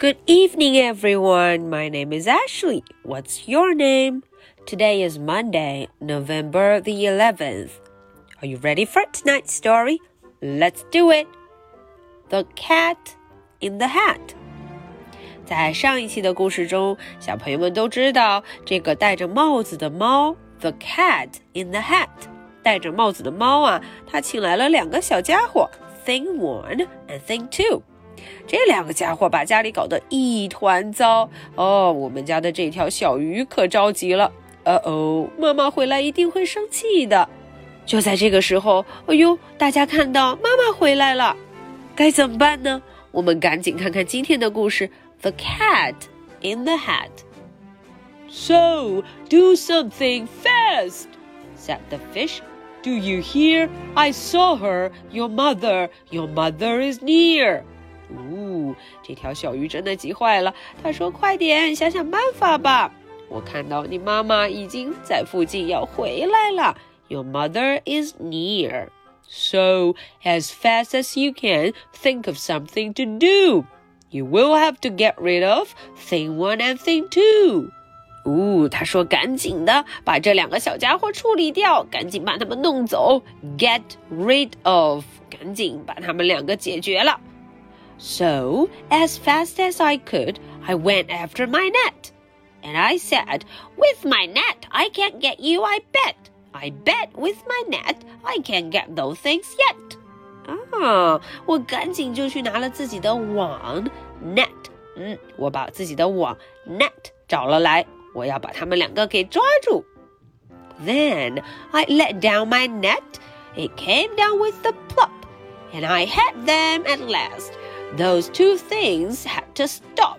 Good evening, everyone. My name is Ashley. What's your name? Today is Monday, November the 11th. Are you ready for tonight's story? Let's do it. The Cat in the Hat. 在上一期的故事中，小朋友们都知道这个戴着帽子的猫，the cat in the hat。戴着帽子的猫啊，它请来了两个小家伙，Thing One and Thing Two。 这两个家伙把家里搞得一团糟哦。我们家的这条小鱼可着急了。呃哦，妈妈回来一定会生气的。就在这个时候，哎呦，大家看到妈妈回来了，该怎么办呢？我们赶紧看看今天的故事：The Cat in the Hat。So do something fast, said the fish. Do you hear? I saw her. Your mother. Your mother is near. 呜，这条小鱼真的急坏了。他说：“快点，想想办法吧！我看到你妈妈已经在附近要回来了。Your mother is near. So, as fast as you can, think of something to do. You will have to get rid of thing one and thing two. 呜，他说：“赶紧的，把这两个小家伙处理掉，赶紧把他们弄走。Get rid of，赶紧把他们两个解决了。” So, as fast as I could, I went after my net. And I said, With my net, I can't get you, I bet. I bet with my net, I can't get those things yet. 啊，我赶紧就去拿了自己的网 net。嗯，我把自己的网 net 找了来，我要把他们两个给抓住。Then I let down my net. It came down with a plop, and I had them at last. Those two things had to stop.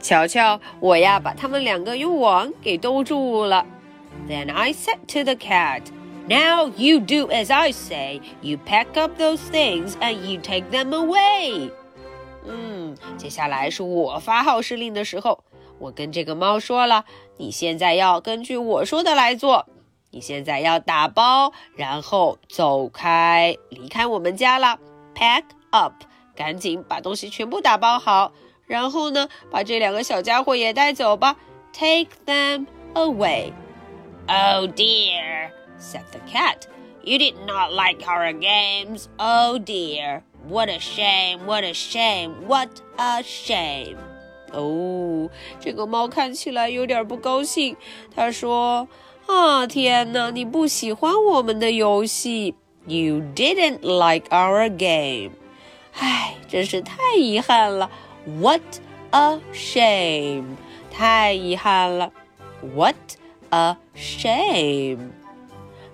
瞧瞧，我呀把他们两个用网给兜住了。Then I said to the cat, Now you do as I say. You pack up those things and you take them away. 嗯，接下来是我发号施令的时候。我跟这个猫说了，你现在要根据我说的来做。你现在要打包，然后走开，离开我们家了。Pack up。 赶紧把东西全部打包好，然后呢，把这两个小家伙也带走吧。Take them away. Oh dear, said the cat. You did not like our games. Oh dear, what a shame, what a shame, what a shame. 哦，这个猫看起来有点不高兴。他说：“啊，天哪，你不喜欢我们的游戏。You didn't like our game.” 唉，真是太遗憾了。What a shame！太遗憾了。What a shame!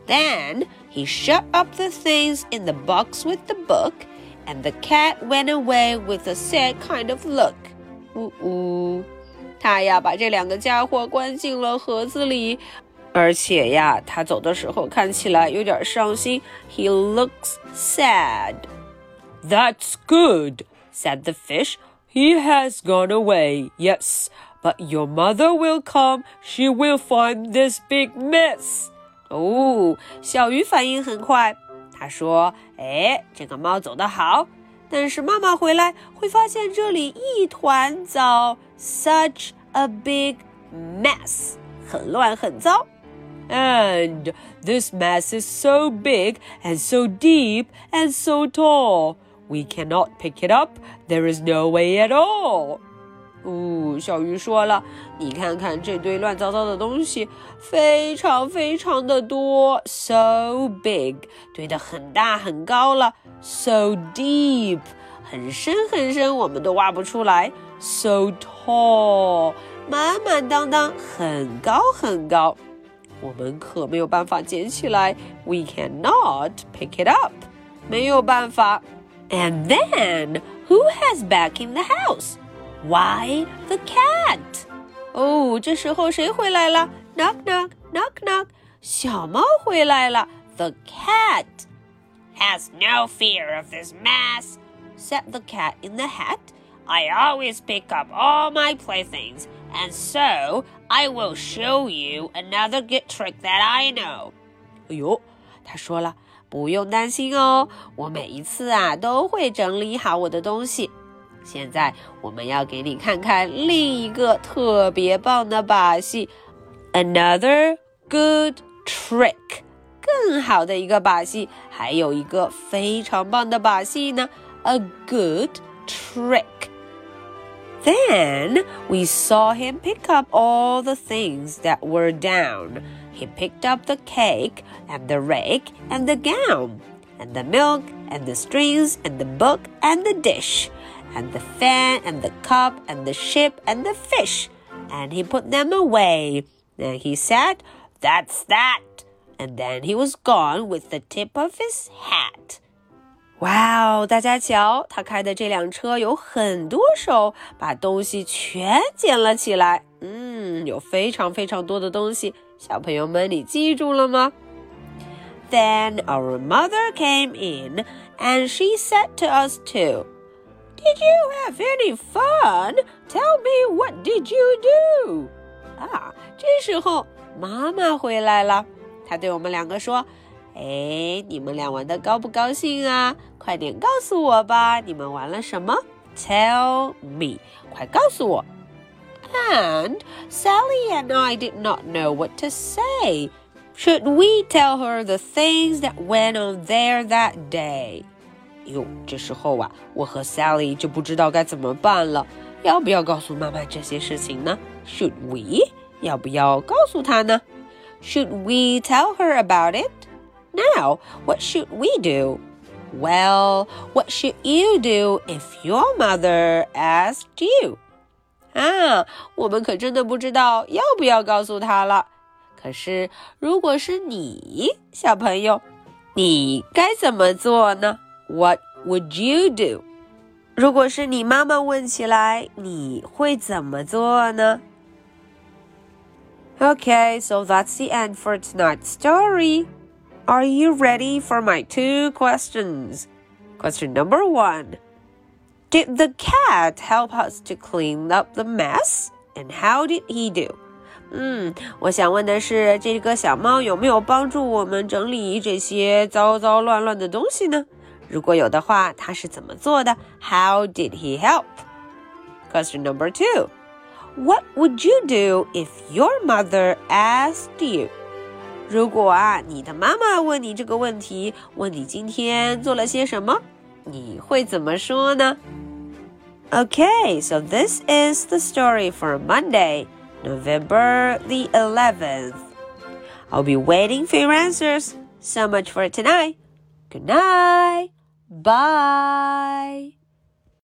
Then he shut up the things in the box with the book, and the cat went away with a sad kind of look. 呜呜，他呀把这两个家伙关进了盒子里，而且呀，他走的时候看起来有点伤心。He looks sad. That's good, said the fish. He has gone away, yes, but your mother will come. She will find this big mess. 哦，小鱼反应很快，他说：“哎，这个猫走得好，但是妈妈回来会发现这里一团糟，such a big mess，很乱很糟。” And this mess is so big and so deep and so tall. We cannot pick it up. There is no way at all. 哦，小鱼说了，你看看这堆乱糟糟的东西，非常非常的多，so big，堆得很大很高了，so deep，很深很深，我们都挖不出来，so tall，满满当当，很高很高，我们可没有办法捡起来，we cannot pick it up，没有办法。 and then, who has back in the house? Why, the cat. 哦，这时候谁回来了？Knock knock knock knock，小猫回来了。The cat has no fear of this mess, said the cat in the hat. I always pick up all my playthings, and so I will show you another good trick that I know. 哎呦，他说了。 不用担心哦，我每一次啊都会整理好我的东西。 现在我们要给你看看另一个特别棒的把戏，another good trick，更好的一个把戏，还有一个非常棒的把戏呢，a good trick。Then we saw him pick up all the things that were down. He picked up the cake and the rake and the gown and the milk and the strings and the book and the dish and the fan and the cup and the ship and the fish. And he put them away. Then he said, That's that. And then he was gone with the tip of his hat. 哇哦！大家瞧，他开的这辆车有很多手，把东西全捡了起来。嗯，有非常非常多的东西。 小朋友们，你记住了吗？Then our mother came in and she said to us too. Did you have any fun? Tell me what did you do? 啊，这时候妈妈回来了，她对我们两个说：“哎，你们俩玩的高不高兴啊？快点告诉我吧，你们玩了什么？Tell me，快告诉我。” And Sally and I did not know what to say. Should we tell her the things that went on there that day? 哟，这时候啊，我和 Sally 就不知道该怎么办了。要不要告诉妈妈这些事情呢？Should we？要不要告诉她呢？Should we tell her about it? Now, what should we do? Well, what should you do if your mother asked you? 啊，我们可真的不知道要不要告诉她了。可是，如果是你，小朋友，你该怎么做呢？what would you do？如果是你妈妈问起来，你会怎么做呢？Okay, so that's the end for tonight's story. Are you ready for my two questions? Question number one Did the cat help us to clean up the mess? And how did he do? 嗯，我想问的是，这个小猫有没有帮助我们整理这些糟糟乱乱的东西呢？如果有的话，他是怎么做的？How did he help? Question number two. What would you do if your mother asked you? 如果啊，你的妈妈问你这个问题，问你今天做了些什么，你会怎么说呢 ？Okay, so this is the story for Monday, November the 11th. I'll be waiting for your answers. So much for tonight. Good night. Bye.